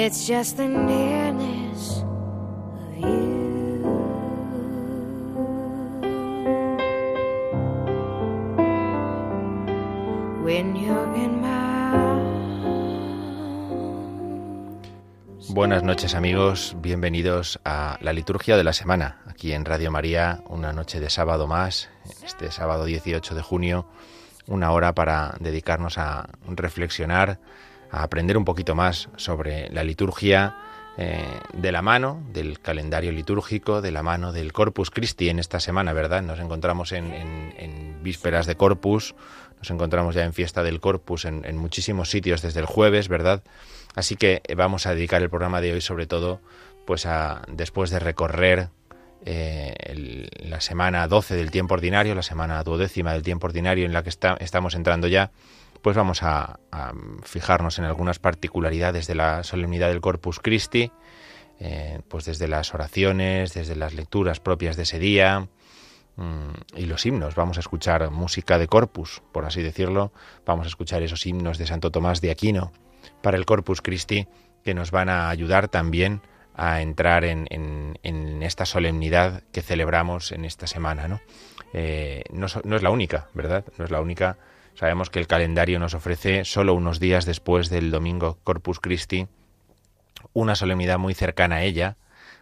It's just the nearness of you. Buenas noches amigos, bienvenidos a la liturgia de la semana, aquí en Radio María, una noche de sábado más, este sábado 18 de junio, una hora para dedicarnos a reflexionar, a aprender un poquito más sobre la liturgia eh, de la mano del calendario litúrgico, de la mano del Corpus Christi en esta semana, ¿verdad? Nos encontramos en, en- en vísperas de Corpus, nos encontramos ya en fiesta del Corpus en, en muchísimos sitios desde el jueves, ¿verdad? Así que eh, vamos a dedicar el programa de hoy sobre todo, pues a después de recorrer eh, la semana 12 del tiempo ordinario, la semana duodécima del tiempo ordinario en la que está- estamos entrando ya, pues vamos a, fijarnos en algunas particularidades de la solemnidad del Corpus Christi, eh, pues desde las oraciones, desde las lecturas propias de ese día mm, y los himnos. Vamos a escuchar música de Corpus, por así decirlo. Vamos a escuchar esos himnos de Santo Tomás de Aquino para el Corpus Christi que nos van a ayudar también a entrar en, en- en esta solemnidad que celebramos en esta semana. ¿no? Eh, no es la única, ¿verdad? No es la única. Sabemos que el calendario nos ofrece solo unos días después del domingo Corpus Christi una solemnidad muy cercana a ella,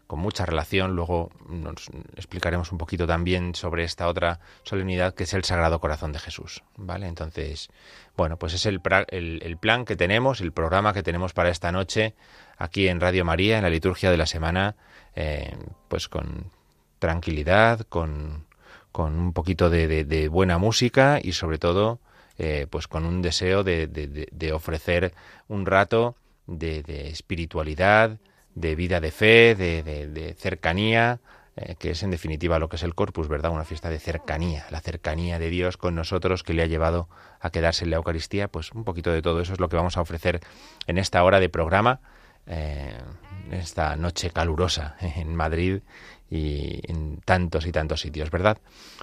con mucha relación. Luego nos explicaremos un poquito también sobre esta otra solemnidad que es el Sagrado Corazón de Jesús. ¿Vale? Entonces, bueno, pues es el, plan que tenemos, el programa que tenemos para esta noche aquí en Radio María, en la liturgia de la semana, eh, pues con tranquilidad, con, con un poquito de buena música y sobre todo eh, pues con un deseo de, de- ofrecer un rato de, espiritualidad, de vida de fe, de cercanía, eh, que es en definitiva lo que es el Corpus, ¿verdad? Una fiesta de cercanía, la cercanía de Dios con nosotros que le ha llevado a quedarse en la Eucaristía, pues un poquito de todo eso es lo que vamos a ofrecer en esta hora de programa, eh, esta noche calurosa en Madrid y en tantos y tantos sitios, ¿verdad?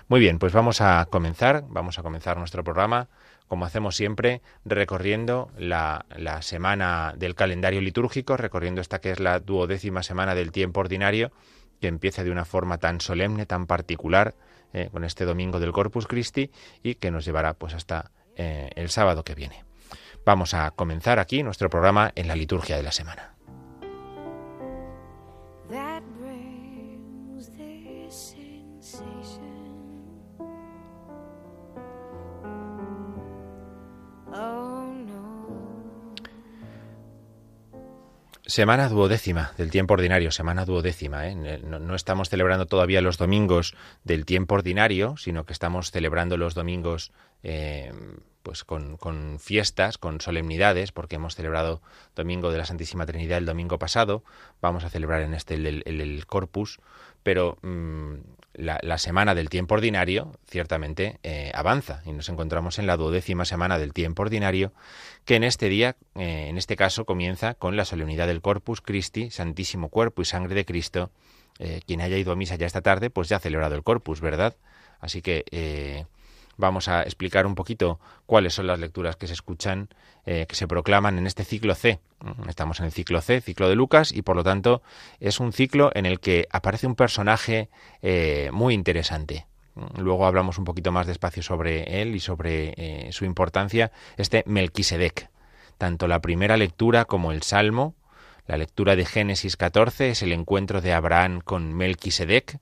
Muy bien, pues vamos a comenzar, vamos a comenzar nuestro programa, como hacemos siempre, recorriendo la, la semana del calendario litúrgico, recorriendo esta que es la duodécima semana del tiempo ordinario, que empieza de una forma tan solemne, tan particular, eh, con este domingo del Corpus Christi, y que nos llevará pues hasta eh, el sábado que viene. Vamos a comenzar aquí nuestro programa en la liturgia de la semana. Semana duodécima del tiempo ordinario, semana duodécima. ¿eh? No, estamos celebrando todavía los domingos del tiempo ordinario, sino que estamos celebrando los domingos eh, pues con, con fiestas, con solemnidades, porque hemos celebrado Domingo de la Santísima Trinidad el domingo pasado, vamos a celebrar en este el Corpus, pero mm, la, semana del tiempo ordinario ciertamente eh, avanza y nos encontramos en la duodécima semana del tiempo ordinario, que en este día, eh, en este caso, comienza con la solemnidad del Corpus Christi, Santísimo Cuerpo y Sangre de Cristo, eh, quien haya ido a misa ya esta tarde, pues ya ha celebrado el corpus, ¿verdad? Así que vamos a explicar un poquito cuáles son las lecturas que se escuchan, eh, que se proclaman en este ciclo C. Mm, estamos en el ciclo C, ciclo de Lucas, y por lo tanto es un ciclo en el que aparece un personaje muy interesante. Mm, luego hablamos un poquito más despacio sobre él y sobre su importancia, este Melquisedec. Tanto la primera lectura como el Salmo la lectura de Génesis 14 es el encuentro de Abraham con Melquisedec.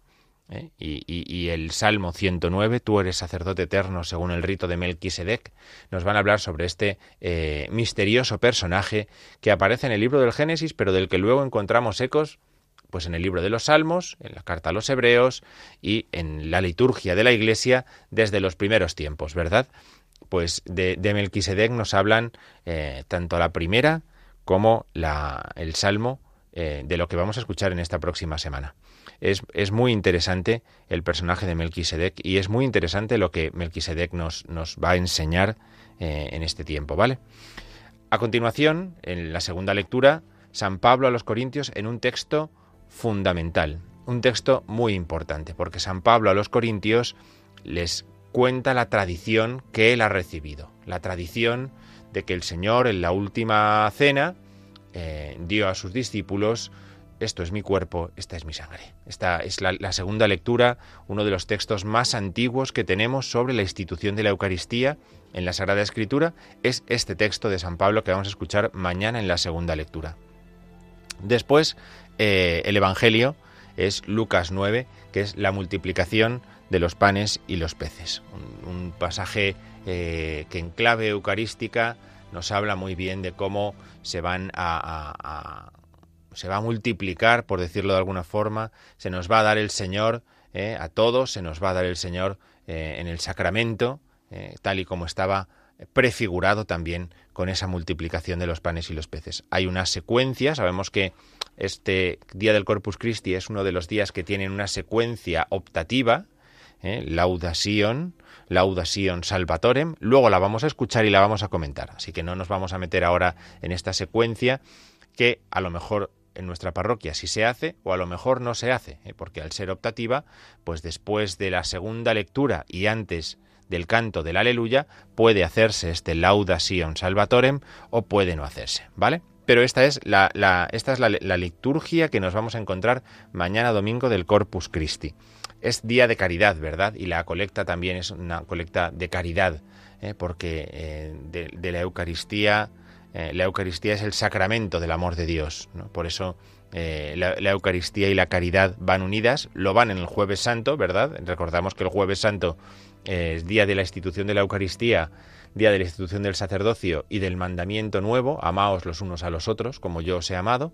¿Eh? Y, el Salmo 109, tú eres sacerdote eterno según el rito de Melquisedec, nos van a hablar sobre este eh, misterioso personaje que aparece en el libro del Génesis, pero del que luego encontramos ecos pues en el libro de los Salmos, en la carta a los Hebreos y en la liturgia de la Iglesia desde los primeros tiempos, ¿verdad? Pues de, Melquisedec nos hablan eh, tanto la primera como la, el Salmo de lo que vamos a escuchar en esta próxima semana. Es, es, muy interesante el personaje de Melquisedec y es muy interesante lo que Melquisedec nos, nos va a enseñar eh, en este tiempo, ¿vale? A continuación, en la segunda lectura, San Pablo a los Corintios en un texto fundamental, un texto muy importante, porque San Pablo a los Corintios les cuenta la tradición que él ha recibido, la tradición de que el Señor en la última cena eh, dio a sus discípulos esto es mi cuerpo, esta es mi sangre. Esta es la, segunda lectura, uno de los textos más antiguos que tenemos sobre la institución de la Eucaristía en la Sagrada Escritura, es este texto de San Pablo que vamos a escuchar mañana en la segunda lectura. Después, eh, el Evangelio es Lucas 9, que es la multiplicación de los panes y los peces. Un, pasaje eh, que en clave eucarística nos habla muy bien de cómo se van a, se va a multiplicar, por decirlo de alguna forma, se nos va a dar el Señor eh, a todos, se nos va a dar el Señor eh, en el sacramento, tal y como estaba prefigurado también con esa multiplicación de los panes y los peces. Hay una secuencia, sabemos que este día del Corpus Christi es uno de los días que tienen una secuencia optativa, ¿eh? Laudación, Laudación Salvatorem. Luego la vamos a escuchar y la vamos a comentar. Así que no nos vamos a meter ahora en esta secuencia que a lo mejor en nuestra parroquia sí se hace o a lo mejor no se hace, ¿eh? porque al ser optativa, pues después de la segunda lectura y antes del canto del aleluya, puede hacerse este laudación salvatorem o puede no hacerse, ¿vale? Pero esta es la, esta es la liturgia que nos vamos a encontrar mañana domingo del Corpus Christi es día de caridad, ¿verdad? Y la colecta también es una colecta de caridad, ¿eh? porque eh, de, la Eucaristía, eh, la Eucaristía es el sacramento del amor de Dios. Por eso la, Eucaristía y la caridad van unidas, lo van en el jueves santo, ¿verdad? Recordamos que el jueves santo es día de la institución de la Eucaristía, día de la institución del sacerdocio y del mandamiento nuevo, amaos los unos a los otros, como yo os he amado.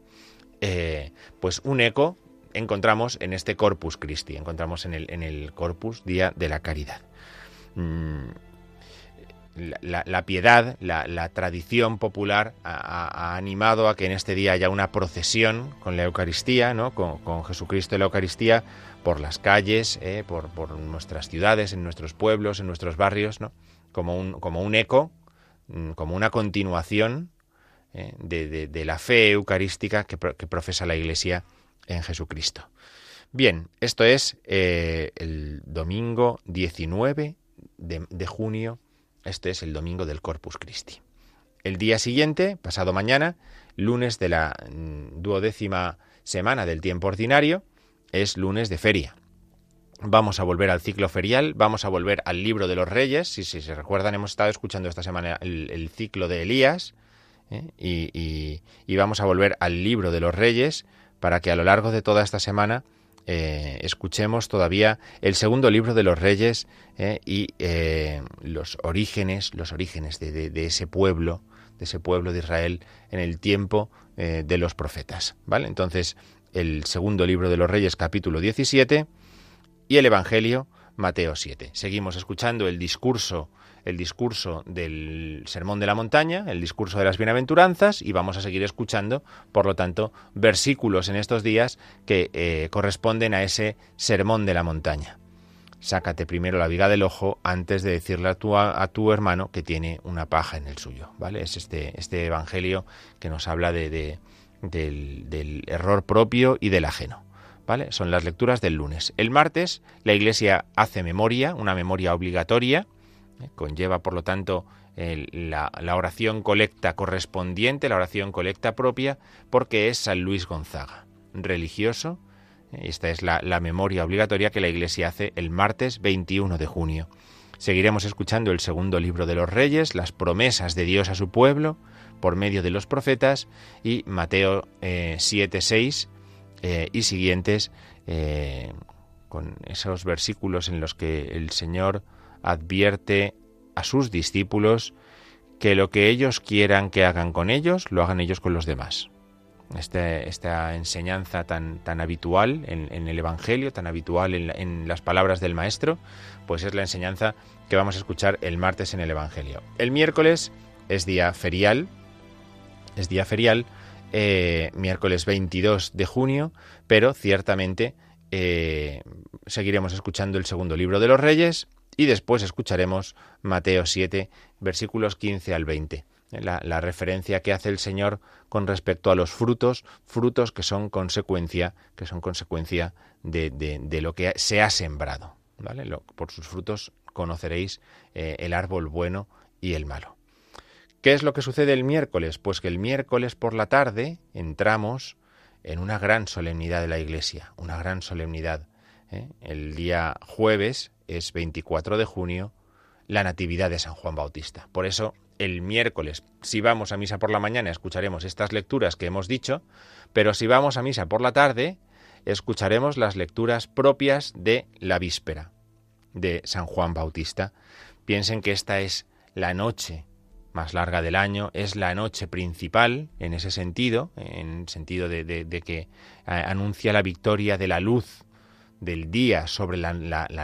pues un eco encontramos en este Corpus Christi, encontramos en el, en el Corpus Día de la Caridad. Mm, la, piedad, la, tradición popular ha, animado a que en este día haya una procesión con la Eucaristía, ¿no? con, Jesucristo y la Eucaristía, por las calles, ¿eh? por, nuestras ciudades, en nuestros pueblos, en nuestros barrios, ¿no? como, un, como un eco, mm, como una continuación ¿eh? de, la fe eucarística que, que profesa la Iglesia en Jesucristo. Bien, esto es eh, el domingo 19 de, junio, este es el domingo del Corpus Christi. El día siguiente, pasado mañana, lunes de la mm, duodécima semana del tiempo ordinario, es lunes de feria. Vamos a volver al ciclo ferial, vamos a volver al libro de los reyes. Si, se recuerdan, hemos estado escuchando esta semana el, ciclo de Elías ¿eh? y, y, vamos a volver al libro de los reyes para que a lo largo de toda esta semana eh, escuchemos todavía el segundo libro de los reyes eh, y eh, los orígenes, los orígenes de, ese pueblo, de ese pueblo de Israel en el tiempo de los profetas. ¿Vale? Entonces, el segundo libro de los reyes, capítulo 17, y el Evangelio, Mateo 7. Seguimos escuchando el discurso el discurso del Sermón de la Montaña, el discurso de las bienaventuranzas, y vamos a seguir escuchando, por lo tanto, versículos en estos días que eh, corresponden a ese Sermón de la Montaña. Sácate primero la viga del ojo antes de decirle a tu, a, tu hermano que tiene una paja en el suyo. ¿vale? Es este, este evangelio que nos habla de, del, del error propio y del ajeno. ¿Vale? Son las lecturas del lunes. El martes la Iglesia hace memoria, una memoria obligatoria. Conlleva por lo tanto la, oración colecta correspondiente, la oración colecta propia, porque es San Luis Gonzaga, religioso. Esta es la, memoria obligatoria que la Iglesia hace el martes 21 de junio. Seguiremos escuchando el segundo libro de los Reyes, las promesas de Dios a su pueblo por medio de los profetas y Mateo 7, eh, 6 eh, y siguientes eh, con esos versículos en los que el Señor advierte a sus discípulos que lo que ellos quieran que hagan con ellos, lo hagan ellos con los demás. Este, esta enseñanza tan, tan habitual en, el Evangelio, tan habitual en, las palabras del Maestro, pues es la enseñanza que vamos a escuchar el martes en el Evangelio. El miércoles es día ferial, es día ferial, eh, miércoles 22 de junio, pero ciertamente eh, seguiremos escuchando el segundo libro de los Reyes y después escucharemos Mateo 7, versículos 15 al 20. La, referencia que hace el Señor con respecto a los frutos, frutos que son consecuencia, que son consecuencia de, lo que se ha sembrado. ¿vale? por sus frutos conoceréis eh, el árbol bueno y el malo. ¿Qué es lo que sucede el miércoles? Pues que el miércoles por la tarde entramos en una gran solemnidad de la Iglesia, una gran solemnidad. ¿Eh? El día jueves es 24 de junio, la Natividad de San Juan Bautista. Por eso, el miércoles, si vamos a misa por la mañana, escucharemos estas lecturas que hemos dicho, pero si vamos a misa por la tarde, escucharemos las lecturas propias de la víspera de San Juan Bautista. Piensen que esta es la noche más larga del año, es la noche principal en ese sentido, en sentido de, que anuncia la victoria de la luz del día sobre la,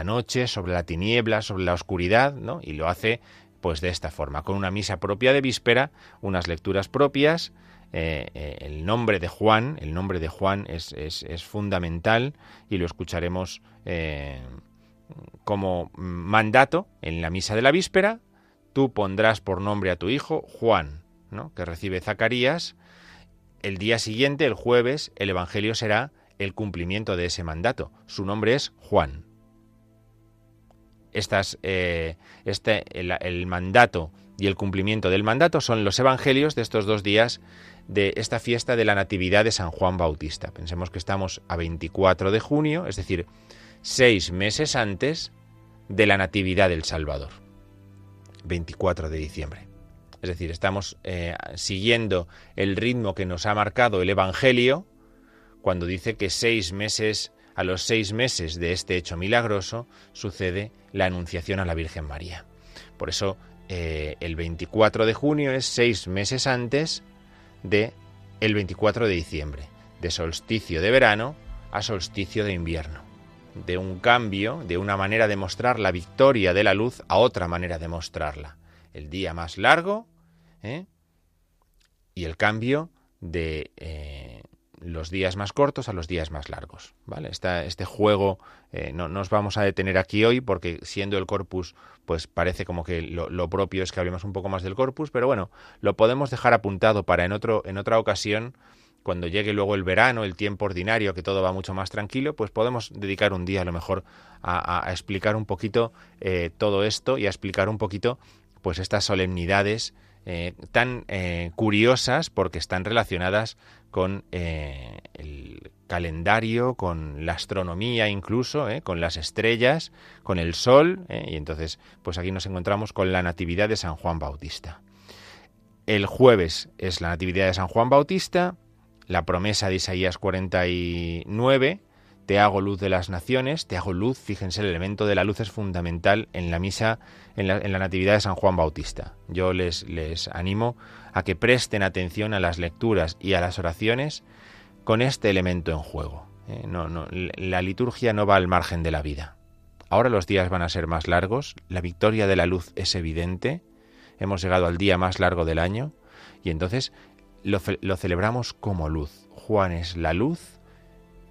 noche, sobre la tiniebla, sobre la oscuridad, ¿no? Y lo hace pues de esta forma, con una misa propia de víspera, unas lecturas propias, eh, eh, el nombre de Juan, el nombre de Juan es, es, fundamental y lo escucharemos eh, como mandato en la misa de la víspera tú pondrás por nombre a tu hijo Juan, ¿no? que recibe Zacarías. El día siguiente, el jueves, el Evangelio será el cumplimiento de ese mandato. Su nombre es Juan. Eh, este, el, mandato y el cumplimiento del mandato son los evangelios de estos dos días de esta fiesta de la Natividad de San Juan Bautista. Pensemos que estamos a 24 de junio, es decir, seis meses antes de la Natividad del Salvador. 24 de diciembre. Es decir, estamos eh, siguiendo el ritmo que nos ha marcado el Evangelio cuando dice que seis meses, a los seis meses de este hecho milagroso, sucede la anunciación a la Virgen María. Por eso eh, el 24 de junio es seis meses antes de el 24 de diciembre, de solsticio de verano a solsticio de invierno de un cambio, de una manera de mostrar la victoria de la luz a otra manera de mostrarla. El día más largo ¿eh? y el cambio de eh, los días más cortos a los días más largos. ¿vale? este juego eh, no, nos vamos a detener aquí hoy porque siendo el corpus, pues parece como que lo, propio es que hablemos un poco más del corpus, pero bueno, lo podemos dejar apuntado para en, otro, en otra ocasión cuando llegue luego el verano, el tiempo ordinario, que todo va mucho más tranquilo, pues podemos dedicar un día a lo mejor a, explicar un poquito eh, todo esto y a explicar un poquito pues estas solemnidades eh, tan eh, curiosas porque están relacionadas con el calendario, con la astronomía incluso, con las estrellas, con el sol, y entonces pues aquí nos encontramos con la Natividad de San Juan Bautista. El jueves es la Natividad de San Juan Bautista, la promesa de Isaías 49, te hago luz de las naciones, te hago luz, fíjense, el elemento de la luz es fundamental en la misa, en la, Natividad de San Juan Bautista. Yo les, les animo a que presten atención a las lecturas y a las oraciones con este elemento en juego. ¿eh? no, no, la liturgia no va al margen de la vida. Ahora los días van a ser más largos, la victoria de la luz es evidente, hemos llegado al día más largo del año y entonces lo, celebramos como luz. Juan es la luz,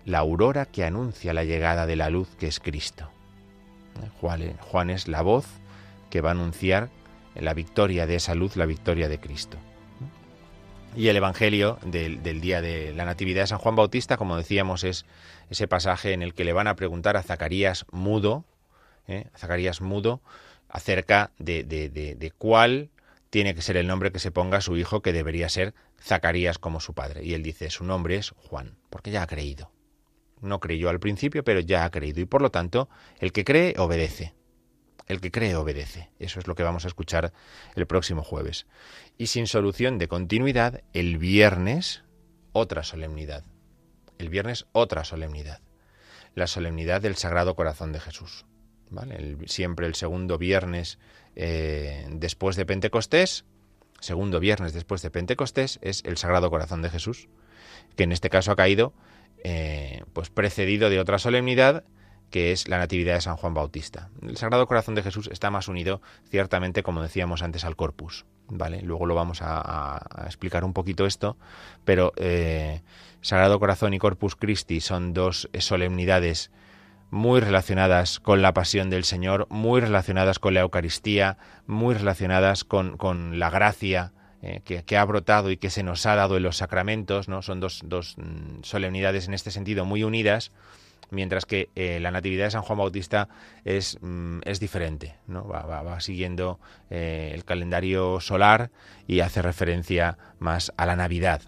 la aurora que anuncia la llegada de la luz que es Cristo. Juan, Juan es la voz que va a anunciar la victoria de esa luz, la victoria de Cristo. Y el Evangelio del, día de la Natividad de San Juan Bautista, como decíamos, es ese pasaje en el que le van a preguntar a Zacarías mudo, ¿eh? Zacarías mudo, acerca de, de, de, cuál tiene que ser el nombre que se ponga a su hijo, que debería ser Zacarías como su padre. Y él dice, su nombre es Juan, porque ya ha creído. No creyó al principio, pero ya ha creído. Y por lo tanto, el que cree, obedece. El que cree, obedece. Eso es lo que vamos a escuchar el próximo jueves. Y sin solución de continuidad, el viernes, otra solemnidad. El viernes, otra solemnidad. La solemnidad del Sagrado Corazón de Jesús. ¿Vale? siempre el segundo viernes eh, después de Pentecostés, segundo viernes después de Pentecostés, es el Sagrado Corazón de Jesús, que en este caso ha caído eh, pues precedido de otra solemnidad que es la Natividad de San Juan Bautista. El Sagrado Corazón de Jesús está más unido, ciertamente, como decíamos antes, al Corpus. ¿vale? Luego lo vamos a, explicar un poquito esto, pero eh, Sagrado Corazón y Corpus Christi son dos solemnidades muy relacionadas con la pasión del Señor, muy relacionadas con la Eucaristía, muy relacionadas con, con la gracia eh, que, ha brotado y que se nos ha dado en los sacramentos, ¿no? Son dos, dos mm, solemnidades en este sentido muy unidas, mientras que eh, la Natividad de San Juan Bautista es, mm, es diferente, ¿no? va, siguiendo eh, el calendario solar y hace referencia más a la Navidad,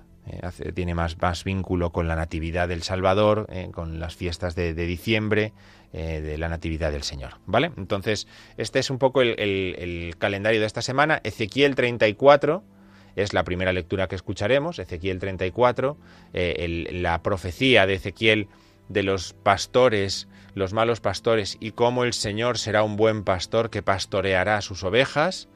tiene más, más vínculo con la Natividad del Salvador, con las fiestas de, diciembre, de la Natividad del Señor. ¿Vale? Entonces, este es un poco el, calendario de esta semana. Ezequiel 34 es la primera lectura que escucharemos, Ezequiel 34, la profecía de Ezequiel de los pastores, los malos pastores, y cómo el Señor será un buen pastor que pastoreará sus ovejas,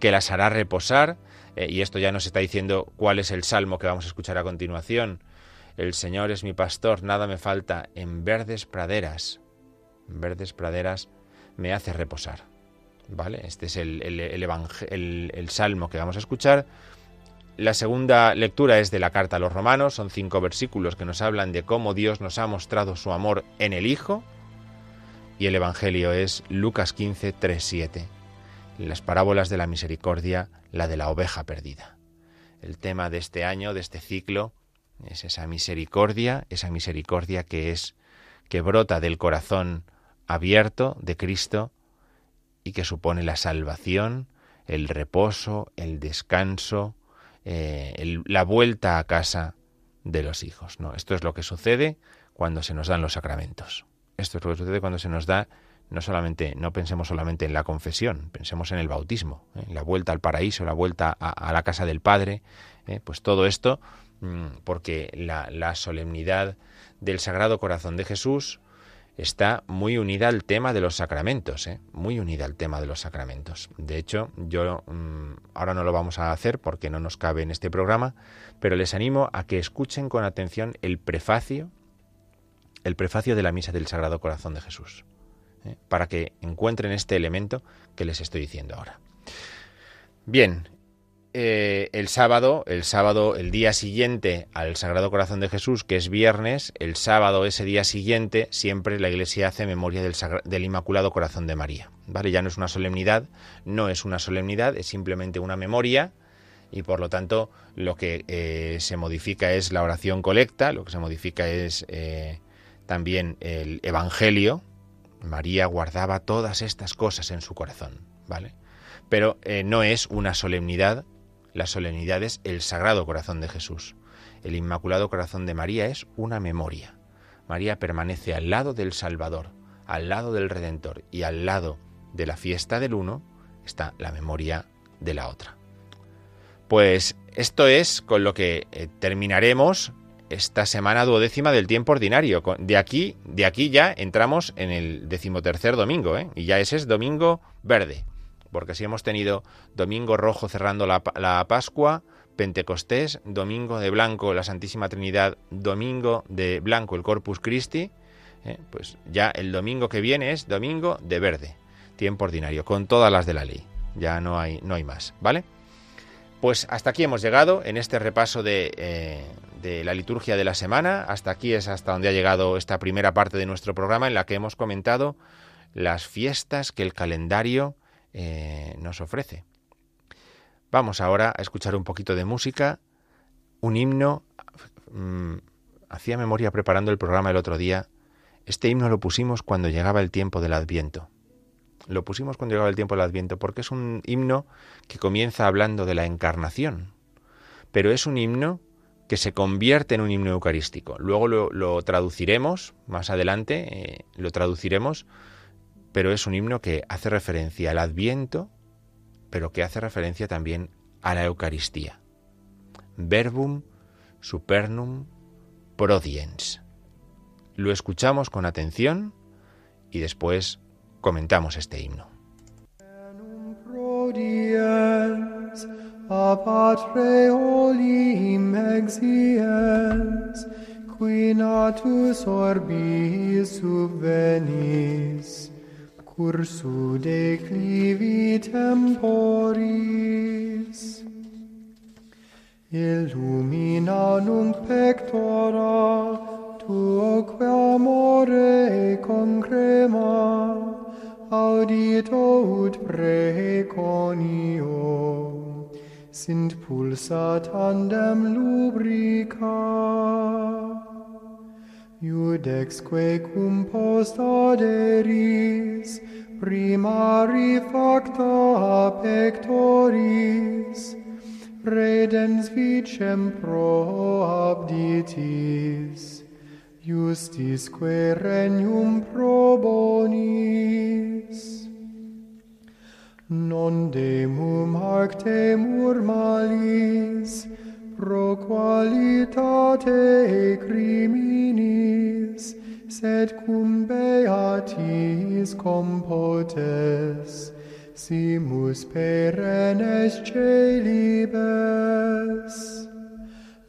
que las hará reposar, eh, y esto ya nos está diciendo cuál es el salmo que vamos a escuchar a continuación. El Señor es mi pastor, nada me falta, en verdes praderas, en verdes praderas me hace reposar. ¿Vale? Este es el, el, salmo que vamos a escuchar. La segunda lectura es de la carta a los romanos, son cinco versículos que nos hablan de cómo Dios nos ha mostrado su amor en el Hijo. Y el Evangelio es Lucas 15, 3, 7 las parábolas de la misericordia, la de la oveja perdida. El tema de este año, de este ciclo, es esa misericordia, esa misericordia que es que brota del corazón abierto de Cristo y que supone la salvación, el reposo, el descanso, eh, la vuelta a casa de los hijos. ¿no? Esto es lo que sucede cuando se nos dan los sacramentos. Esto es lo que sucede cuando se nos da no solamente, no pensemos solamente en la confesión, pensemos en el bautismo, ¿eh? la vuelta al paraíso, la vuelta a, la casa del Padre, ¿eh? pues todo esto, mm, porque la, solemnidad del Sagrado Corazón de Jesús está muy unida al tema de los sacramentos, ¿eh? muy unida al tema de los sacramentos. De hecho, yo mm, ahora no lo vamos a hacer porque no nos cabe en este programa, pero les animo a que escuchen con atención el prefacio, el prefacio de la misa del Sagrado Corazón de Jesús. ¿eh? para que encuentren este elemento que les estoy diciendo ahora. Bien, eh, el sábado, el sábado, el día siguiente al Sagrado Corazón de Jesús, que es viernes, el sábado, ese día siguiente, siempre la Iglesia hace memoria del, Inmaculado Corazón de María. ¿Vale? Ya no es una solemnidad, no es una solemnidad, es simplemente una memoria y por lo tanto lo que eh, se modifica es la oración colecta, lo que se modifica es también el Evangelio, María guardaba todas estas cosas en su corazón, ¿vale? Pero eh, no es una solemnidad, la solemnidad es el Sagrado Corazón de Jesús. El Inmaculado Corazón de María es una memoria. María permanece al lado del Salvador, al lado del Redentor y al lado de la fiesta del uno está la memoria de la otra. Pues esto es con lo que eh, terminaremos esta semana duodécima del tiempo ordinario. De aquí, de aquí ya entramos en el decimotercer domingo, ¿eh? y ya ese es domingo verde, porque si hemos tenido domingo rojo cerrando la, Pascua, Pentecostés, domingo de blanco la Santísima Trinidad, domingo de blanco el Corpus Christi, ¿eh? pues ya el domingo que viene es domingo de verde, tiempo ordinario, con todas las de la ley. Ya no hay, no hay más, ¿vale? Pues hasta aquí hemos llegado en este repaso de, eh, de la liturgia de la semana. Hasta aquí es hasta donde ha llegado esta primera parte de nuestro programa en la que hemos comentado las fiestas que el calendario eh, nos ofrece. Vamos ahora a escuchar un poquito de música un himno, mm, hacía memoria preparando el programa el otro día, este himno lo pusimos cuando llegaba el tiempo del Adviento. Lo pusimos cuando llegaba el tiempo del Adviento porque es un himno que comienza hablando de la encarnación, pero es un himno que se convierte en un himno eucarístico. Luego lo, traduciremos más adelante, eh, lo traduciremos, pero es un himno que hace referencia al Adviento, pero que hace referencia también a la Eucaristía. Verbum supernum prodiens. Lo escuchamos con atención y después comentamos este himno. subvenis, cursu declivi temporis. Illumina nunc pectora tuo quae amore concrema audito ut preconio. Sint pulsa tandem lubrica. Iudexque cum post aderis, primari facta pectoris, redens vicem pro abditis, justisque regnum probonis. Non demum arctemur malis, pro qualitate criminis sed cum beatis compotes simus perennes celibes.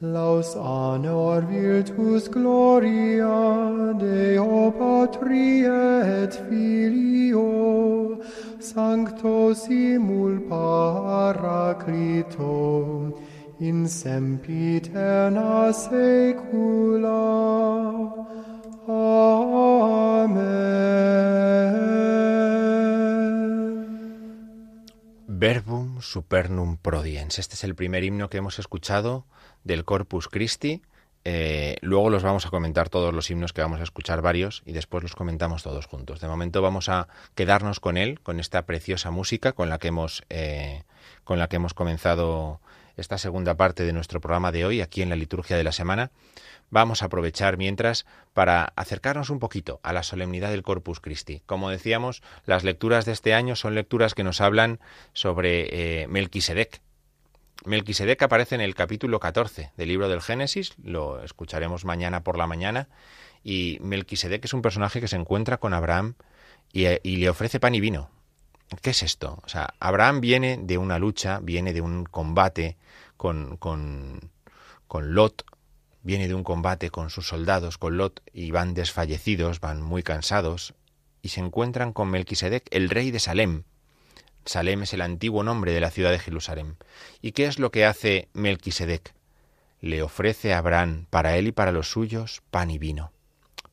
Laus honor virtus gloria Deo Patria et Filio Sancto simul Paraclito. In sempiterna saecula. Verbum supernum prodiens. Este es el primer himno que hemos escuchado del Corpus Christi. Eh, luego los vamos a comentar todos los himnos que vamos a escuchar varios y después los comentamos todos juntos. De momento vamos a quedarnos con él, con esta preciosa música con la que hemos, eh, con la que hemos comenzado esta segunda parte de nuestro programa de hoy aquí en la liturgia de la semana. Vamos a aprovechar mientras para acercarnos un poquito a la solemnidad del Corpus Christi. Como decíamos, las lecturas de este año son lecturas que nos hablan sobre eh, Melquisedec, Melquisedec aparece en el capítulo 14 del libro del Génesis, lo escucharemos mañana por la mañana, y Melquisedec es un personaje que se encuentra con Abraham y, le ofrece pan y vino. ¿Qué es esto? O sea, Abraham viene de una lucha, viene de un combate con, con, con Lot, viene de un combate con sus soldados, con Lot, y van desfallecidos, van muy cansados, y se encuentran con Melquisedec, el rey de Salem, Salem es el antiguo nombre de la ciudad de Jerusalén. ¿Y qué es lo que hace Melquisedec? Le ofrece a Abraham, para él y para los suyos, pan y vino,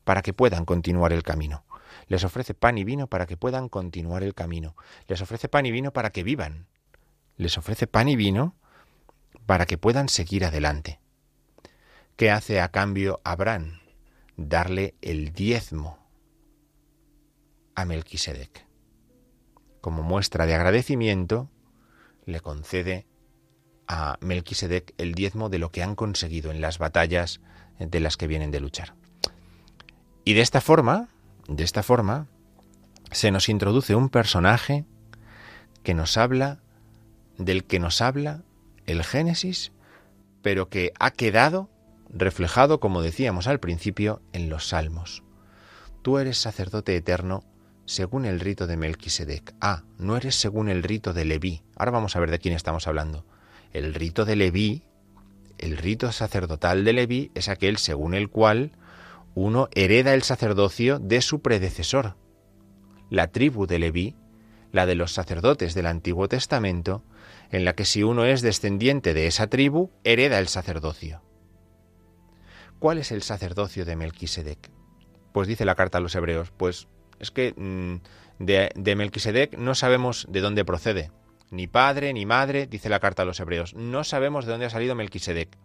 para que puedan continuar el camino. Les ofrece pan y vino para que puedan continuar el camino. Les ofrece pan y vino para que vivan. Les ofrece pan y vino para que puedan seguir adelante. ¿Qué hace a cambio Abraham? Darle el diezmo a Melquisedec como muestra de agradecimiento, le concede a Melquisedec el diezmo de lo que han conseguido en las batallas de las que vienen de luchar. Y de esta forma, de esta forma, se nos introduce un personaje que nos habla del que nos habla el Génesis, pero que ha quedado reflejado, como decíamos al principio, en los Salmos. Tú eres sacerdote eterno según el rito de Melquisedec. Ah, no eres según el rito de Leví. Ahora vamos a ver de quién estamos hablando. El rito de Leví, el rito sacerdotal de Leví, es aquel según el cual uno hereda el sacerdocio de su predecesor. La tribu de Leví, la de los sacerdotes del Antiguo Testamento, en la que si uno es descendiente de esa tribu, hereda el sacerdocio. ¿Cuál es el sacerdocio de Melquisedec? Pues dice la carta a los hebreos, pues es que mm, de, Melquisedec no sabemos de dónde procede. Ni padre, ni madre, dice la carta a los hebreos. No sabemos de dónde ha salido Melquisedec.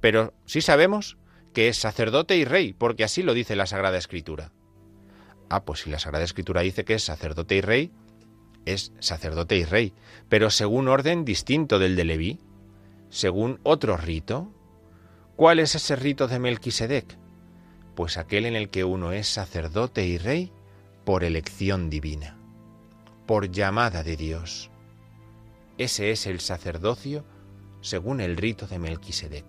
pero sí sabemos que es sacerdote y rey, porque así lo dice la Sagrada Escritura. Ah, pues si la Sagrada Escritura dice que es sacerdote y rey, es sacerdote y rey, pero según orden distinto del de Leví, según otro rito. ¿Cuál es ese rito de Melquisedec? Pues aquel en el que uno es sacerdote y rey por elección divina, por llamada de Dios. Ese es el sacerdocio según el rito de Melquisedec.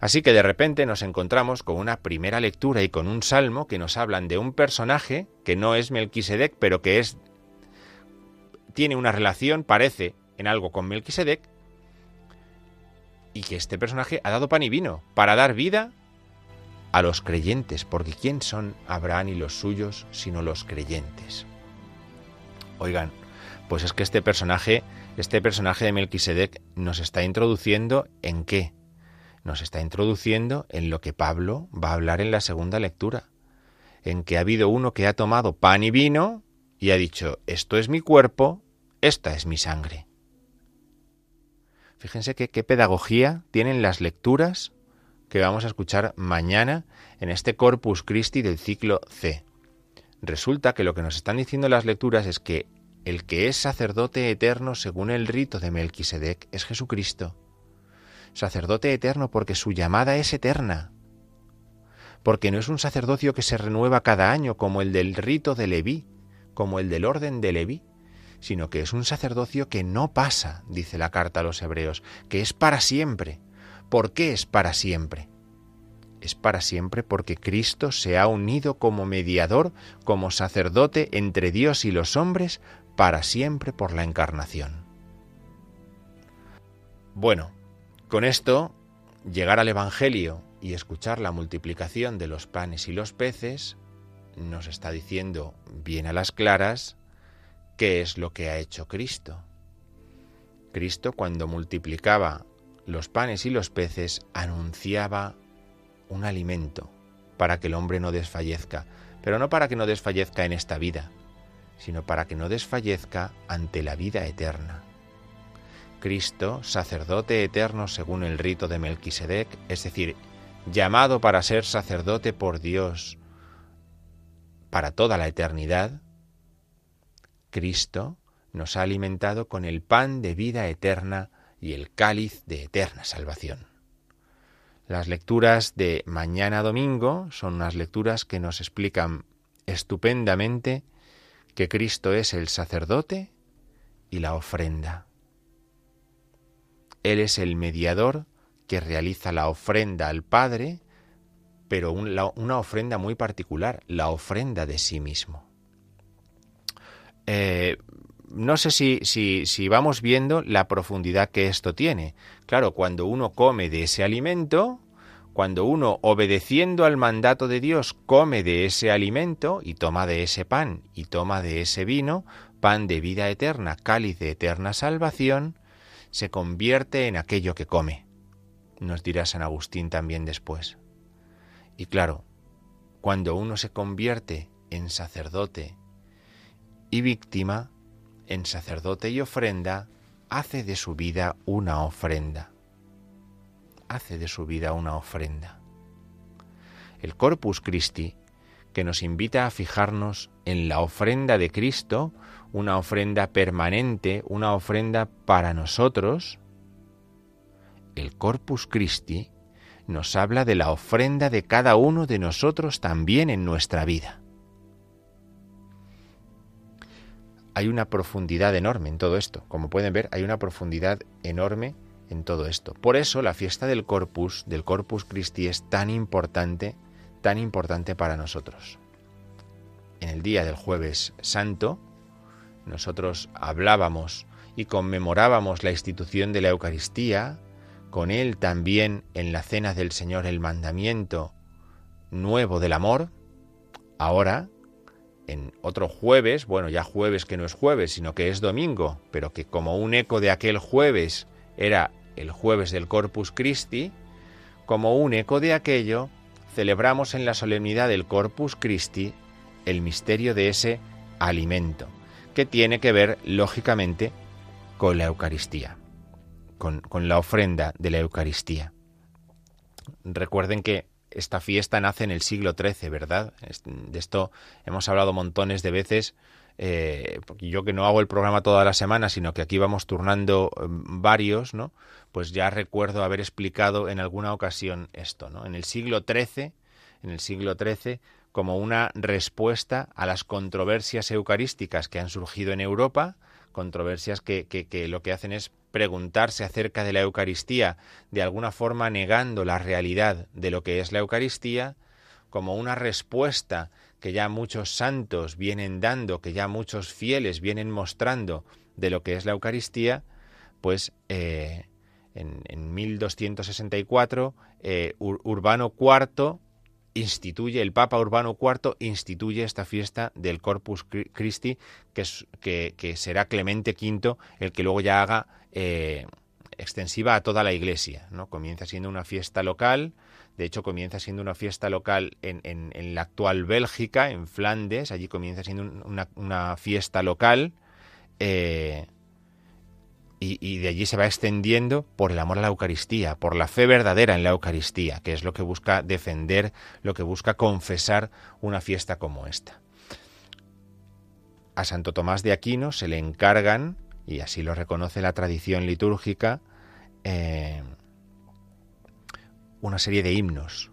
Así que de repente nos encontramos con una primera lectura y con un salmo que nos hablan de un personaje que no es Melquisedec, pero que es tiene una relación, parece, en algo con Melquisedec, y que este personaje ha dado pan y vino para dar vida a los creyentes, porque ¿quién son Abraham y los suyos sino los creyentes? Oigan, pues es que este personaje, este personaje de Melquisedec nos está introduciendo en qué? Nos está introduciendo en lo que Pablo va a hablar en la segunda lectura, en que ha habido uno que ha tomado pan y vino y ha dicho, esto es mi cuerpo, esta es mi sangre. Fíjense qué pedagogía tienen las lecturas que vamos a escuchar mañana en este Corpus Christi del ciclo C. Resulta que lo que nos están diciendo las lecturas es que el que es sacerdote eterno según el rito de Melquisedec es Jesucristo. Sacerdote eterno porque su llamada es eterna. Porque no es un sacerdocio que se renueva cada año como el del rito de Leví, como el del orden de Leví, sino que es un sacerdocio que no pasa, dice la carta a los hebreos, que es para siempre. ¿Por qué es para siempre? Es para siempre porque Cristo se ha unido como mediador, como sacerdote entre Dios y los hombres, para siempre por la encarnación. Bueno, con esto, llegar al Evangelio y escuchar la multiplicación de los panes y los peces nos está diciendo bien a las claras qué es lo que ha hecho Cristo. Cristo cuando multiplicaba los panes y los peces anunciaba un alimento para que el hombre no desfallezca, pero no para que no desfallezca en esta vida, sino para que no desfallezca ante la vida eterna. Cristo, sacerdote eterno según el rito de Melquisedec, es decir, llamado para ser sacerdote por Dios para toda la eternidad, Cristo nos ha alimentado con el pan de vida eterna y el cáliz de eterna salvación. Las lecturas de mañana domingo son unas lecturas que nos explican estupendamente que Cristo es el sacerdote y la ofrenda. Él es el mediador que realiza la ofrenda al Padre, pero una ofrenda muy particular, la ofrenda de sí mismo. Eh, no sé si, si, si vamos viendo la profundidad que esto tiene. Claro, cuando uno come de ese alimento, cuando uno, obedeciendo al mandato de Dios, come de ese alimento y toma de ese pan y toma de ese vino, pan de vida eterna, cáliz de eterna salvación, se convierte en aquello que come, nos dirá San Agustín también después. Y claro, cuando uno se convierte en sacerdote y víctima, en sacerdote y ofrenda, hace de su vida una ofrenda. Hace de su vida una ofrenda. El Corpus Christi, que nos invita a fijarnos en la ofrenda de Cristo, una ofrenda permanente, una ofrenda para nosotros, el Corpus Christi nos habla de la ofrenda de cada uno de nosotros también en nuestra vida. hay una profundidad enorme en todo esto. Como pueden ver, hay una profundidad enorme en todo esto. Por eso la fiesta del Corpus, del Corpus Christi, es tan importante, tan importante para nosotros. En el día del jueves santo, nosotros hablábamos y conmemorábamos la institución de la Eucaristía, con él también en la cena del Señor el mandamiento nuevo del amor. Ahora, en otro jueves, bueno, ya jueves que no es jueves, sino que es domingo, pero que como un eco de aquel jueves era el jueves del Corpus Christi, como un eco de aquello, celebramos en la solemnidad del Corpus Christi el misterio de ese alimento, que tiene que ver, lógicamente, con la Eucaristía, con, la ofrenda de la Eucaristía. Recuerden que esta fiesta nace en el siglo XIII, ¿verdad? De esto hemos hablado montones de veces. Eh, yo que no hago el programa toda la semana, sino que aquí vamos turnando eh, varios, ¿no? Pues ya recuerdo haber explicado en alguna ocasión esto, ¿no? En el siglo XIII, en el siglo XIII, como una respuesta a las controversias eucarísticas que han surgido en Europa, controversias que, que, lo que hacen es preguntarse acerca de la Eucaristía, de alguna forma negando la realidad de lo que es la Eucaristía, como una respuesta que ya muchos santos vienen dando, que ya muchos fieles vienen mostrando de lo que es la Eucaristía, pues eh, en, 1264 eh, Urbano IV instituye, el Papa Urbano IV instituye esta fiesta del Corpus Christi, que, será Clemente V el que luego ya haga eh, extensiva a toda la Iglesia. ¿no? Comienza siendo una fiesta local, de hecho comienza siendo una fiesta local en, en, la actual Bélgica, en Flandes, allí comienza siendo una, una fiesta local. Eh, y, de allí se va extendiendo por el amor a la Eucaristía, por la fe verdadera en la Eucaristía, que es lo que busca defender, lo que busca confesar una fiesta como esta. A Santo Tomás de Aquino se le encargan, y así lo reconoce la tradición litúrgica, eh, una serie de himnos.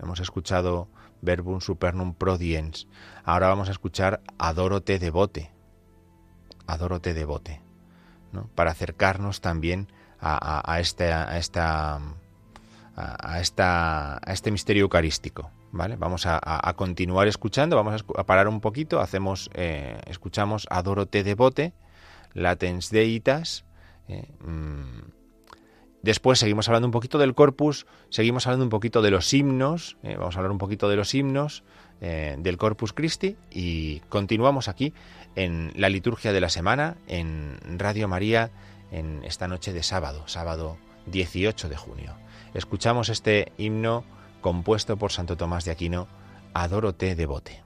Hemos escuchado Verbum Supernum Prodiens. Ahora vamos a escuchar Adoro te devote. Adoro te para acercarnos también a, este, a, esta, a, esta, a este misterio eucarístico. ¿Vale? Vamos a, continuar escuchando, vamos a, parar un poquito, hacemos, eh, escuchamos Adoro te devote, Latens Deitas, eh, mm, Después seguimos hablando un poquito del corpus, seguimos hablando un poquito de los himnos, eh, vamos a hablar un poquito de los himnos del Corpus Christi y continuamos aquí en la liturgia de la semana en Radio María en esta noche de sábado, sábado 18 de junio. Escuchamos este himno compuesto por Santo Tomás de Aquino, Adorote devote.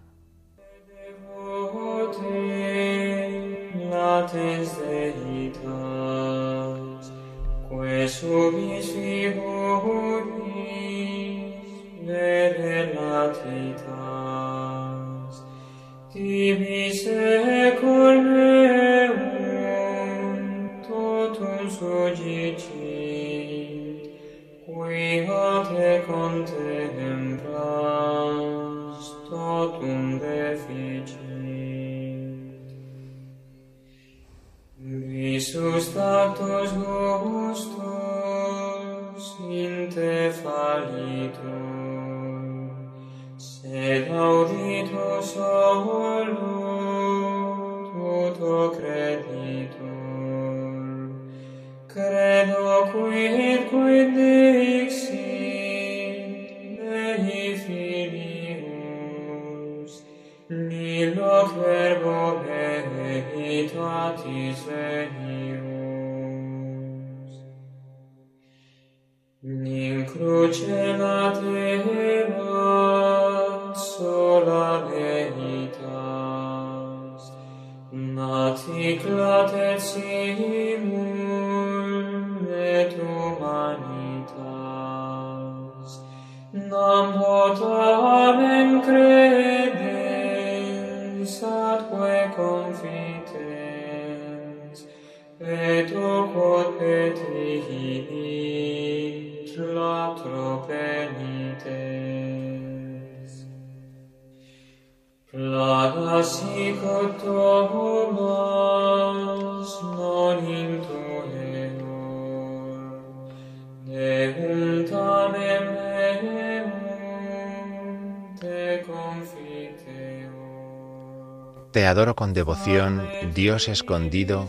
Te adoro con devoción, Dios escondido,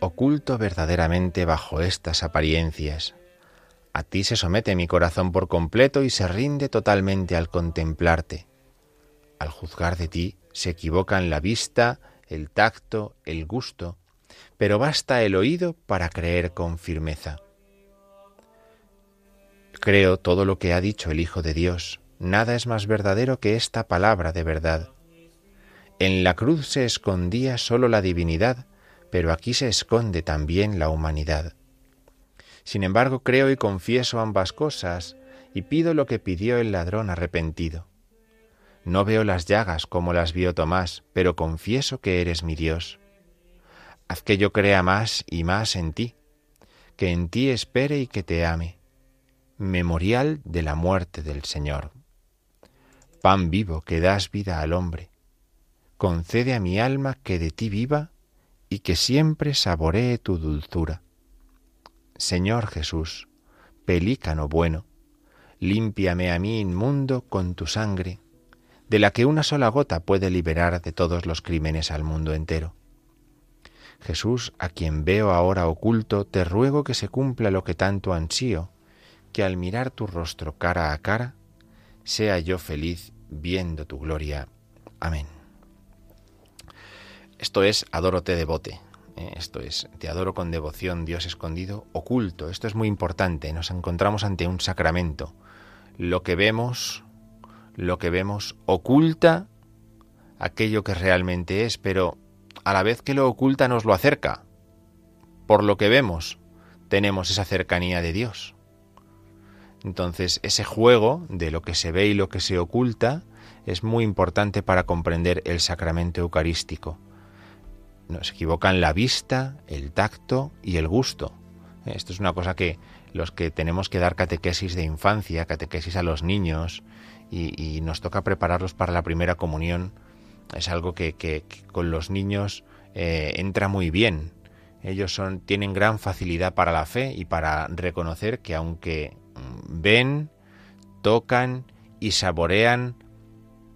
oculto verdaderamente bajo estas apariencias. A ti se somete mi corazón por completo y se rinde totalmente al contemplarte al juzgar de ti, se equivocan la vista, el tacto, el gusto, pero basta el oído para creer con firmeza. Creo todo lo que ha dicho el Hijo de Dios, nada es más verdadero que esta palabra de verdad. En la cruz se escondía sólo la divinidad, pero aquí se esconde también la humanidad. Sin embargo, creo y confieso ambas cosas, y pido lo que pidió el ladrón arrepentido. No veo las llagas como las vio Tomás, pero confieso que eres mi Dios. Haz que yo crea más y más en ti, que en ti espere y que te ame. Memorial de la muerte del Señor. Pan vivo que das vida al hombre. Concede a mi alma que de ti viva y que siempre saboree tu dulzura. Señor Jesús, pelícano bueno, límpiame a mí inmundo con tu sangre, de la que una sola gota puede liberar de todos los crímenes al mundo entero. Jesús, a quien veo ahora oculto, te ruego que se cumpla lo que tanto ansío, que al mirar tu rostro cara a cara, sea yo feliz viendo tu gloria. Amén. Esto es Adórote devote. Eh, esto es, te adoro con devoción, Dios escondido, oculto. Esto es muy importante. Nos encontramos ante un sacramento lo que vemos, lo que vemos oculta aquello que realmente es, pero a la vez que lo oculta nos lo acerca. Por lo que vemos, tenemos esa cercanía de Dios. Entonces, ese juego de lo que se ve y lo que se oculta es muy importante para comprender el sacramento eucarístico. Nos equivocan la vista, el tacto y el gusto. Esto es una cosa que los que tenemos que dar catequesis de infancia, catequesis a los niños, y, nos toca prepararlos para la primera comunión, es algo que, con los niños eh, entra muy bien. Ellos tienen gran facilidad para la fe y para reconocer que aunque mm, ven, tocan y saborean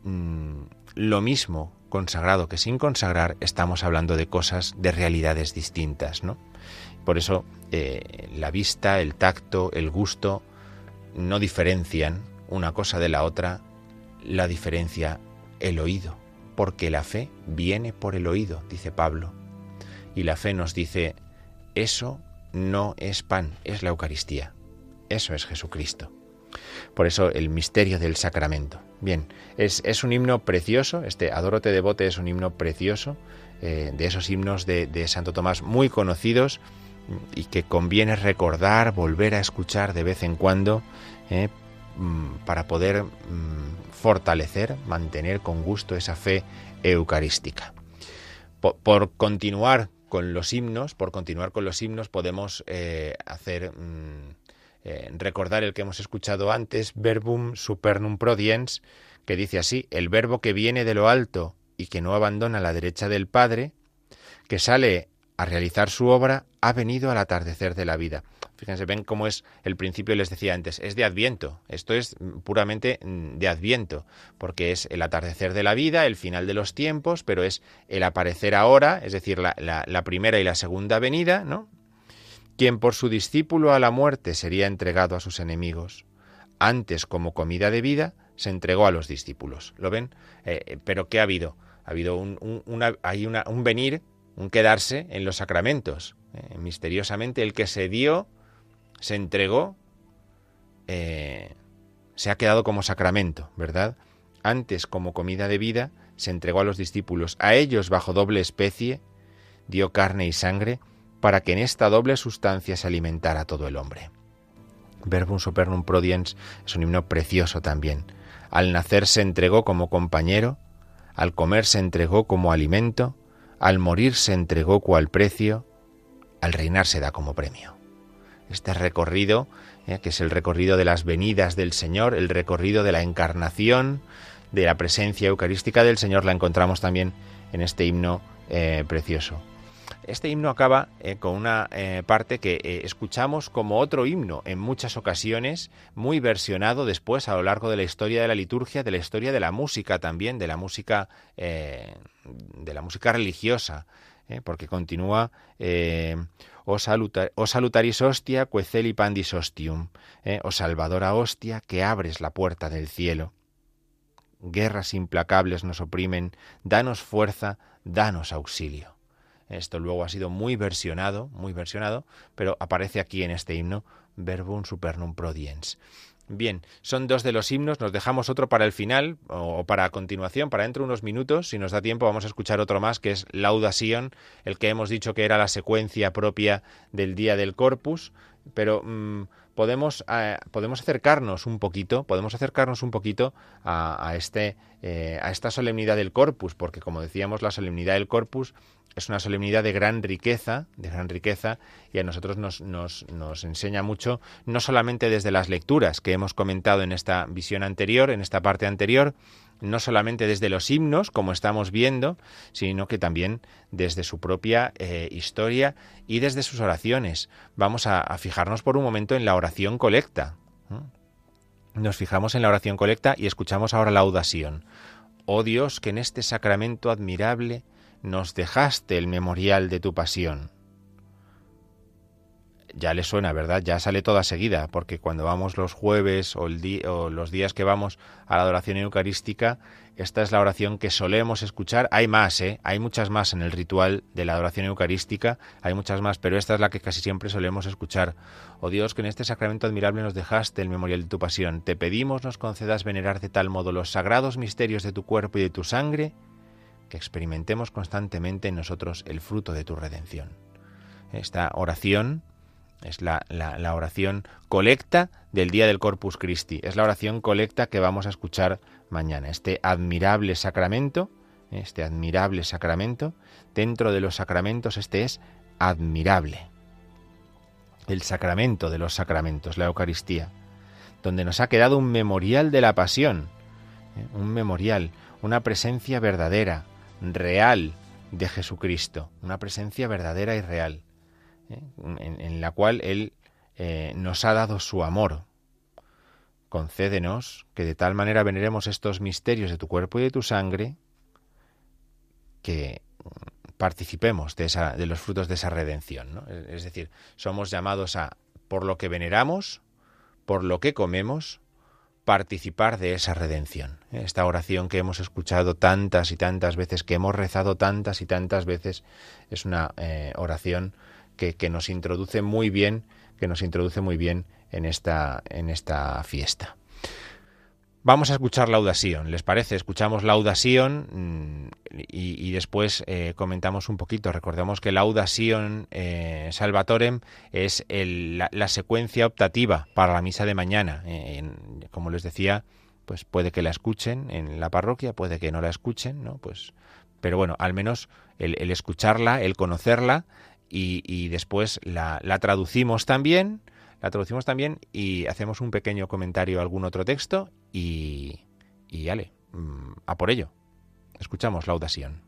mm, lo mismo consagrado que sin consagrar, estamos hablando de cosas, de realidades distintas, ¿no? Por eso eh, la vista, el tacto, el gusto no diferencian una cosa de la otra, la diferencia el oído, porque la fe viene por el oído, dice Pablo. Y la fe nos dice, eso no es pan, es la Eucaristía, eso es Jesucristo. Por eso el misterio del sacramento. Bien, es, un himno precioso, este Adorote Devote es un himno precioso, eh, de esos himnos de, de Santo Tomás muy conocidos, y que conviene recordar, volver a escuchar de vez en cuando eh, mm, para poder mm, fortalecer, mantener con gusto esa fe eucarística. Por, continuar con los himnos, por continuar con los himnos, podemos eh, hacer mm, eh, recordar el que hemos escuchado antes, verbum supernum prodiens, que dice así: el verbo que viene de lo alto y que no abandona la derecha del Padre, que sale a realizar su obra, ha venido al atardecer de la vida. Fíjense, ven cómo es el principio, les decía antes, es de Adviento. Esto es puramente mm, de Adviento, porque es el atardecer de la vida, el final de los tiempos, pero es el aparecer ahora, es decir, la, la primera y la segunda venida, ¿no? Quien por su discípulo a la muerte sería entregado a sus enemigos. Antes, como comida de vida, se entregó a los discípulos. ¿Lo ven? Eh, eh, pero ¿qué ha habido? Ha habido un, venir un quedarse en los sacramentos. Eh, misteriosamente el que se dio, se entregó, se ha quedado como sacramento, ¿verdad? Antes como comida de vida, se entregó a los discípulos. A ellos, bajo doble especie, dio carne y sangre para que en esta doble sustancia se alimentara todo el hombre. Verbum supernum prodiens es un himno precioso también. Al nacer se entregó como compañero, al comer se entregó como alimento, al morir se entregó cual precio, al reinar se da como premio. Este recorrido, eh, que es el recorrido de las venidas del Señor, el recorrido de la encarnación, de la presencia eucarística del Señor, la encontramos también en este himno eh, precioso. Este himno acaba eh, con una eh, parte que eh, escuchamos como otro himno en muchas ocasiones, muy versionado después a lo largo de la historia de la liturgia, de la historia de la música también, de la música, de la música religiosa, porque continúa o, salutaris hostia, cueceli pandis hostium, o salvadora hostia, que abres la puerta del cielo. Guerras implacables nos oprimen, danos fuerza, danos auxilio. Esto luego ha sido muy versionado, muy versionado, pero aparece aquí en este himno Verbum supernum prodiens. Bien, son dos de los himnos, nos dejamos otro para el final o para continuación, para dentro de unos minutos, si nos da tiempo vamos a escuchar otro más que es Lauda Sion, el que hemos dicho que era la secuencia propia del día del Corpus, pero mm, podemos, eh, podemos acercarnos un poquito, podemos acercarnos un poquito a, este, eh, a esta solemnidad del corpus, porque como decíamos, la solemnidad del corpus es una solemnidad de gran riqueza, de gran riqueza, y a nosotros nos, nos, nos, enseña mucho, no solamente desde las lecturas que hemos comentado en esta visión anterior, en esta parte anterior, no solamente desde los himnos, como estamos viendo, sino que también desde su propia eh, historia y desde sus oraciones. Vamos a, fijarnos por un momento en la oración colecta. Nos fijamos en la oración colecta y escuchamos ahora la audación. Oh Dios, que en este sacramento admirable nos dejaste el memorial de tu pasión. Ya le suena, ¿verdad? Ya sale toda seguida, porque cuando vamos los jueves o, los días que vamos a la adoración eucarística, esta es la oración que solemos escuchar. Hay más, ¿eh? Hay muchas más en el ritual de la adoración eucarística, hay muchas más, pero esta es la que casi siempre solemos escuchar. Oh Dios, que en este sacramento admirable nos dejaste el memorial de tu pasión. Te pedimos nos concedas venerar de tal modo los sagrados misterios de tu cuerpo y de tu sangre, que experimentemos constantemente en nosotros el fruto de tu redención. Esta oración es la, la, oración colecta del día del Corpus Christi, es la oración colecta que vamos a escuchar mañana. Este admirable sacramento, este admirable sacramento, dentro de los sacramentos este es admirable. El sacramento de los sacramentos, la Eucaristía, donde nos ha quedado un memorial de la pasión, ¿eh? un memorial, una presencia verdadera, real de Jesucristo, una presencia verdadera y real, en, la cual Él eh, nos ha dado su amor. Concédenos que de tal manera veneremos estos misterios de tu cuerpo y de tu sangre, que participemos de, esa, de los frutos de esa redención. Es decir, somos llamados a, por lo que veneramos, por lo que comemos, participar de esa redención. Esta oración que hemos escuchado tantas y tantas veces, que hemos rezado tantas y tantas veces, es una eh, oración que, nos introduce muy bien, que nos introduce muy bien en esta, en esta fiesta. Vamos a escuchar Laudación, ¿les parece? Escuchamos Laudación mm, y, después eh, comentamos un poquito. Recordemos que Laudación eh, Salvatorem es la, secuencia optativa para la misa de mañana. como les decía, pues puede que la escuchen en la parroquia, puede que no la escuchen, ¿no? Pues, pero bueno, al menos el, escucharla, el conocerla y, después la, traducimos también la traducimos también y hacemos un pequeño comentario a algún otro texto y, y ale, mm, a por ello. Escuchamos la audación.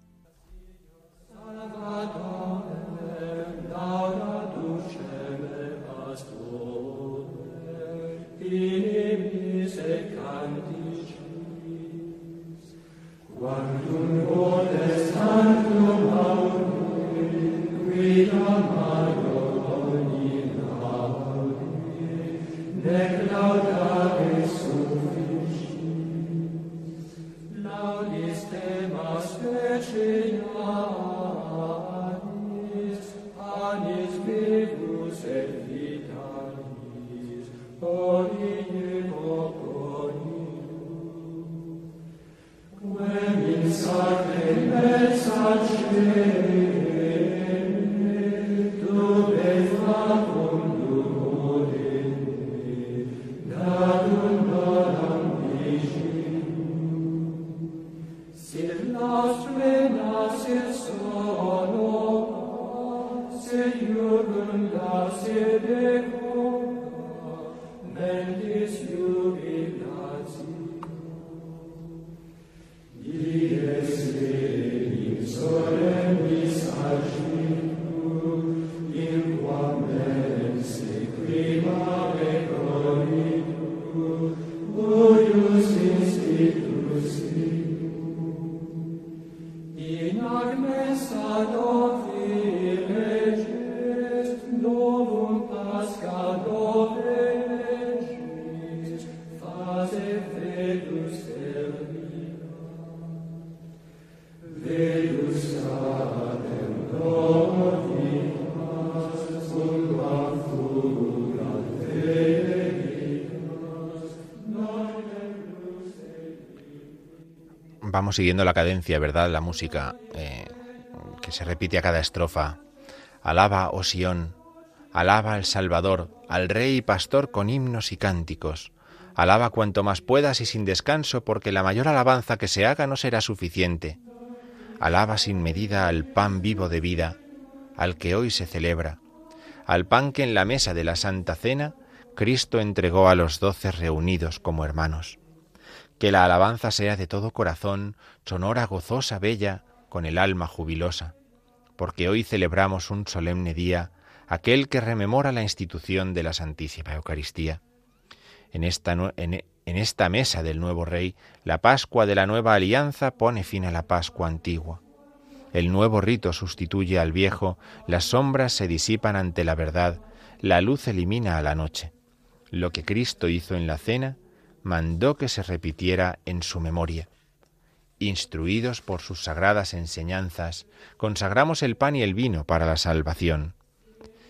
Vamos siguiendo la cadencia, ¿verdad? La música eh, que se repite a cada estrofa. Alaba, oh Sión, Alaba al Salvador, al Rey y Pastor con himnos y cánticos. Alaba cuanto más puedas y sin descanso, porque la mayor alabanza que se haga no será suficiente. Alaba sin medida al pan vivo de vida, al que hoy se celebra, al pan que en la mesa de la Santa Cena Cristo entregó a los doce reunidos como hermanos. Que la alabanza sea de todo corazón, sonora, gozosa, bella, con el alma jubilosa, porque hoy celebramos un solemne día, aquel que rememora la institución de la Santísima Eucaristía. En esta, en, esta mesa del nuevo Rey, la Pascua de la nueva alianza pone fin a la Pascua antigua. El nuevo rito sustituye al viejo, las sombras se disipan ante la verdad, la luz elimina a la noche. Lo que Cristo hizo en la cena, mandó que se repitiera en su memoria. Instruidos por sus sagradas enseñanzas, consagramos el pan y el vino para la salvación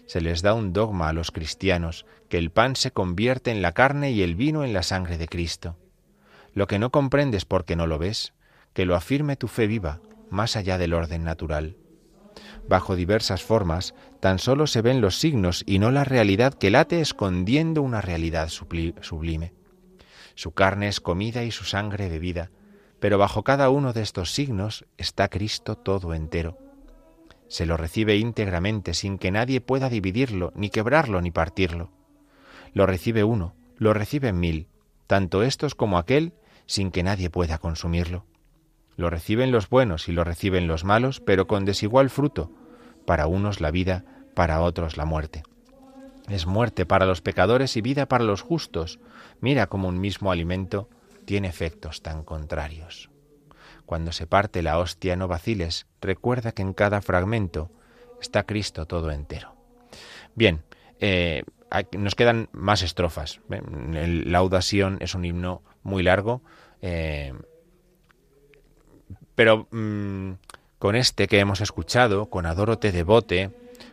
se les da un dogma a los cristianos, que el pan se convierte en la carne y el vino en la sangre de Cristo. Lo que no comprendes porque no lo ves, que lo afirme tu fe viva, más allá del orden natural. Bajo diversas formas, tan solo se ven los signos y no la realidad que late escondiendo una realidad sublime. Su carne es comida y su sangre bebida, pero bajo cada uno de estos signos está Cristo todo entero se lo recibe íntegramente sin que nadie pueda dividirlo, ni quebrarlo, ni partirlo. Lo recibe uno, lo reciben mil, tanto estos como aquel, sin que nadie pueda consumirlo. Lo reciben los buenos y lo reciben los malos, pero con desigual fruto, para unos la vida, para otros la muerte. Es muerte para los pecadores y vida para los justos. Mira cómo un mismo alimento tiene efectos tan contrarios. Cuando se parte la hostia no vaciles, recuerda que en cada fragmento está Cristo todo entero. Bien, eh, nos quedan más estrofas. El Laudación es un himno muy largo, eh, pero mm, con este que hemos escuchado, con Adoro te devote,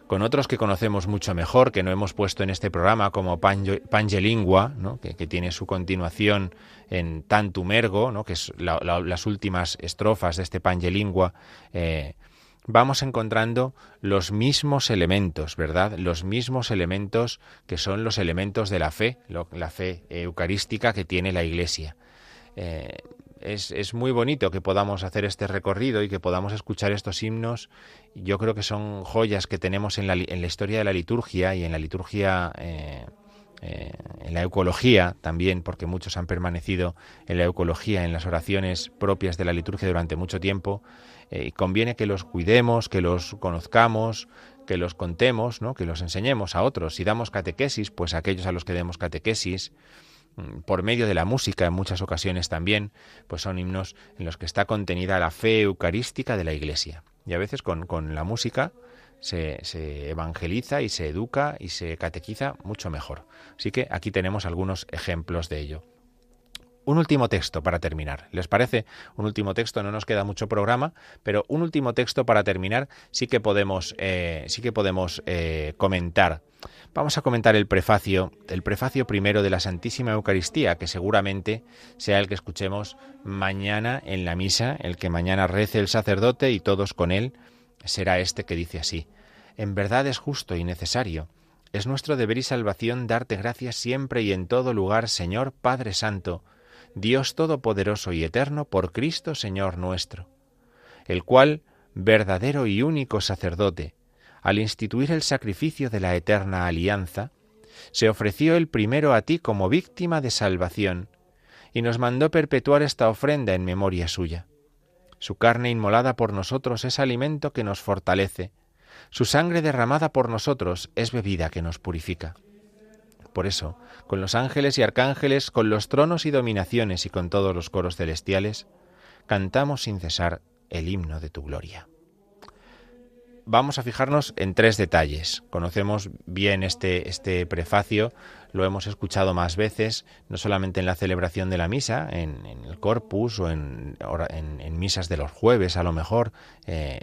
con otros que conocemos mucho mejor, que no hemos puesto en este programa, como Pangelingua, ¿no? que, tiene su continuación en Tantum Ergo, que es las últimas estrofas de este Pangelingua, eh, vamos encontrando los mismos elementos, ¿verdad? Los mismos elementos que son los elementos de la fe, la fe eucarística que tiene la Iglesia. Eh, es, muy bonito que podamos hacer este recorrido y que podamos escuchar estos himnos. Yo creo que son joyas que tenemos en la, en la historia de la liturgia y en la liturgia, eh, eh, en la eucología también, porque muchos han permanecido en la eucología, en las oraciones propias de la liturgia durante mucho tiempo. Eh, conviene que los cuidemos, que los conozcamos, que los contemos, ¿no? que los enseñemos a otros. Si damos catequesis, pues a aquellos a los que demos catequesis. Mm, por medio de la música en muchas ocasiones también, pues son himnos en los que está contenida la fe eucarística de la Iglesia. Y a veces con, la música se, se, evangeliza y se educa y se catequiza mucho mejor. Así que aquí tenemos algunos ejemplos de ello. Un último texto para terminar. ¿Les parece? Un último texto, no nos queda mucho programa, pero un último texto para terminar sí que podemos, eh, sí que podemos eh, comentar. Vamos a comentar el prefacio, el prefacio primero de la Santísima Eucaristía, que seguramente sea el que escuchemos mañana en la misa, el que mañana rece el sacerdote y todos con él, será este que dice así. En verdad es justo y necesario. Es nuestro deber y salvación darte gracias siempre y en todo lugar, Señor Padre Santo, Dios Todopoderoso y Eterno, por Cristo Señor nuestro, el cual, verdadero y único sacerdote, al instituir el sacrificio de la eterna alianza, se ofreció el primero a ti como víctima de salvación, y nos mandó perpetuar esta ofrenda en memoria suya. Su carne inmolada por nosotros es alimento que nos fortalece, su sangre derramada por nosotros es bebida que nos purifica. Por eso, con los ángeles y arcángeles, con los tronos y dominaciones y con todos los coros celestiales, cantamos sin cesar el himno de tu gloria. Vamos a fijarnos en tres detalles. Conocemos bien este, este prefacio, lo hemos escuchado más veces, no solamente en la celebración de la misa, en, el corpus o en, misas de los jueves a lo mejor, eh,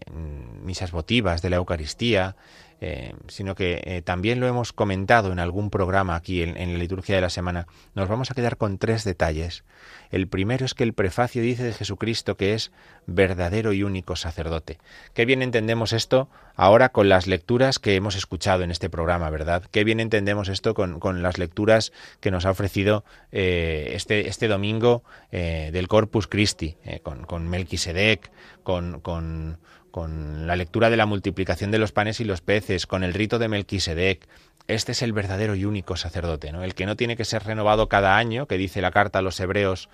misas votivas de la Eucaristía, eh, sino que eh, también lo hemos comentado en algún programa aquí en, la liturgia de la semana, nos vamos a quedar con tres detalles. El primero es que el prefacio dice de Jesucristo que es verdadero y único sacerdote. Qué bien entendemos esto ahora con las lecturas que hemos escuchado en este programa, ¿verdad? Qué bien entendemos esto con, las lecturas que nos ha ofrecido eh, este, este domingo del Corpus Christi, con, con Melquisedec, con, con con la lectura de la multiplicación de los panes y los peces, con el rito de Melquisedec. Este es el verdadero y único sacerdote, ¿no? El que no tiene que ser renovado cada año, que dice la carta a los hebreos,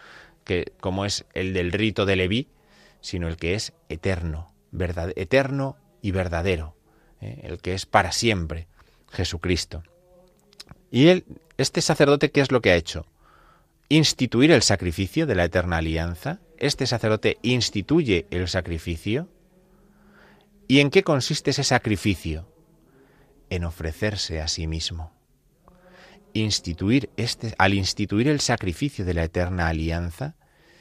que como es el del rito de Leví, sino el que es eterno, verdad, eterno y verdadero, ¿eh? el que es para siempre, Jesucristo. Y él, este sacerdote, ¿qué es lo que ha hecho? Instituir el sacrificio de la eterna alianza. Este sacerdote instituye el sacrificio ¿Y en qué consiste ese sacrificio? En ofrecerse a sí mismo. Instituir este, al instituir el sacrificio de la eterna alianza,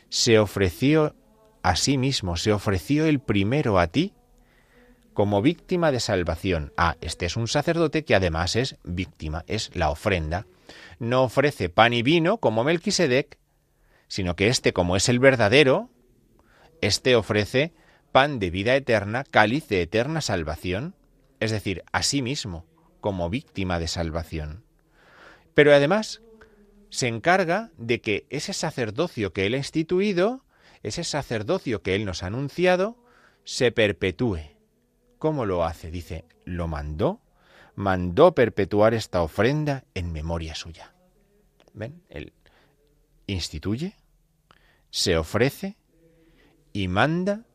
se ofreció a sí mismo, se ofreció el primero a ti como víctima de salvación. Ah, este es un sacerdote que además es víctima, es la ofrenda. No ofrece pan y vino como Melquisedec, sino que este, como es el verdadero, este ofrece pan de vida eterna, cáliz de eterna salvación, es decir, a sí mismo, como víctima de salvación. Pero además se encarga de que ese sacerdocio que Él ha instituido, ese sacerdocio que Él nos ha anunciado, se perpetúe. ¿Cómo lo hace? Dice, lo mandó, mandó perpetuar esta ofrenda en memoria suya. ¿Ven? Él instituye, se ofrece y manda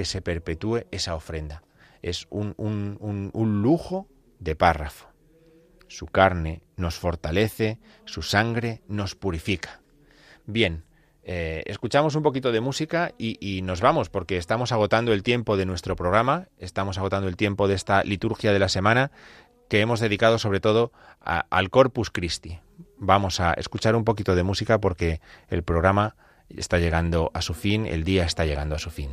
que se perpetúe esa ofrenda. Es un, un, lujo de párrafo. Su carne nos fortalece, su sangre nos purifica. Bien, eh, escuchamos un poquito de música y, nos vamos porque estamos agotando el tiempo de nuestro programa, estamos agotando el tiempo de esta liturgia de la semana que hemos dedicado sobre todo al Corpus Christi. Vamos a escuchar un poquito de música porque el programa está llegando a su fin, el día está llegando a su fin.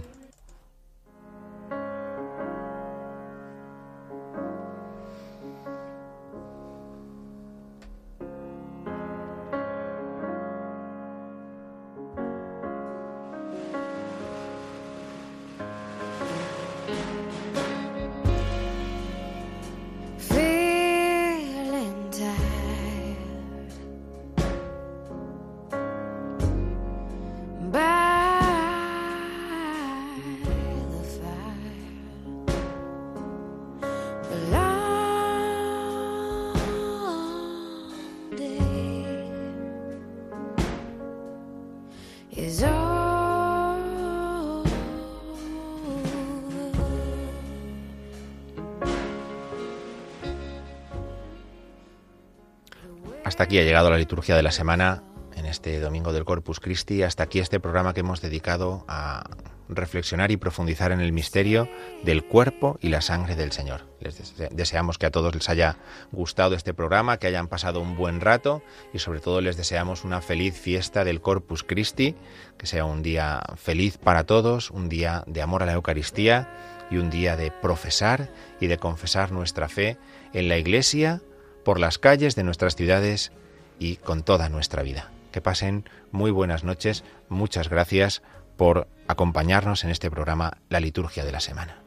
Ha llegado la liturgia de la semana en este domingo del Corpus Christi. Hasta aquí este programa que hemos dedicado a reflexionar y profundizar en el misterio del cuerpo y la sangre del Señor. Les deseamos que a todos les haya gustado este programa, que hayan pasado un buen rato y sobre todo les deseamos una feliz fiesta del Corpus Christi, que sea un día feliz para todos, un día de amor a la Eucaristía y un día de profesar y de confesar nuestra fe en la Iglesia por las calles de nuestras ciudades y con toda nuestra vida. Que pasen muy buenas noches, muchas gracias por acompañarnos en este programa La Liturgia de la Semana.